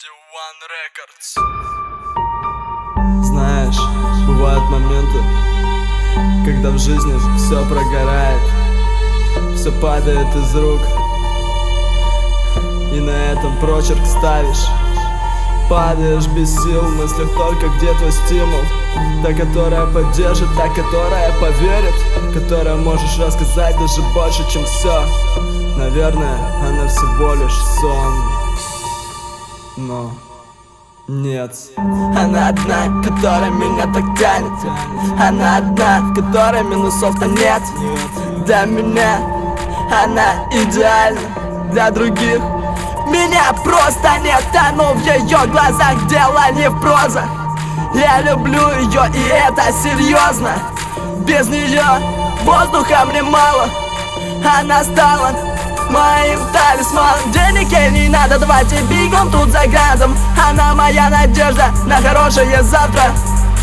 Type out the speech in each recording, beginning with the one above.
D1 Records. Знаешь, бывают моменты, когда в жизни все прогорает, все падает из рук, и на этом прочерк ставишь. Падаешь без сил, в мыслях только где твой стимул Та, которая поддержит, та, которая поверит Которая можешь рассказать даже больше, чем все Наверное, она всего лишь сон Но нет. Она одна, которая меня так тянет. Она одна, в которой минусов-то нет. Для меня она идеальна Для других меня просто нет. Тону в ее глазах, дело не в прозах. Я люблю ее и это серьезно Без нее воздуха мне мало. Она стала моим талисманом Денег ей не надо, давайте бегом тут за градом Она моя надежда на хорошее завтра.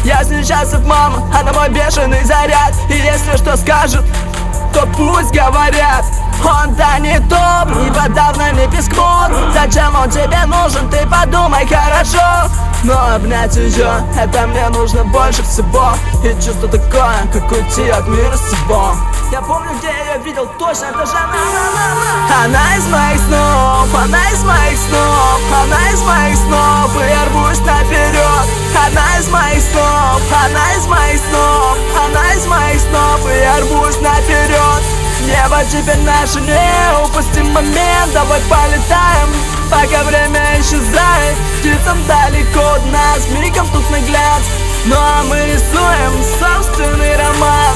Я с ней счастлив, мама, она мой бешеный заряд. И если что скажет, то пусть говорят. Он-то не топ и подавно не пискнут Зачем он тебе нужен, ты подумай хорошо. Но обнять ее, это мне нужно больше всего. И чувство такое, как уйти от мира всего Я помню, где я ее видел точно, это же она, она, она Она из моих снов, она из моих снов Она из моих снов, и я рвусь наперед Она из моих снов, она из моих снов Она из моих снов, и я рвусь наперед Небо теперь наше, не упустим момент Давай полетаем, пока время исчезает. Птицам далеко от нас, мигом тут нагляд Ну а мы рисуем собственный роман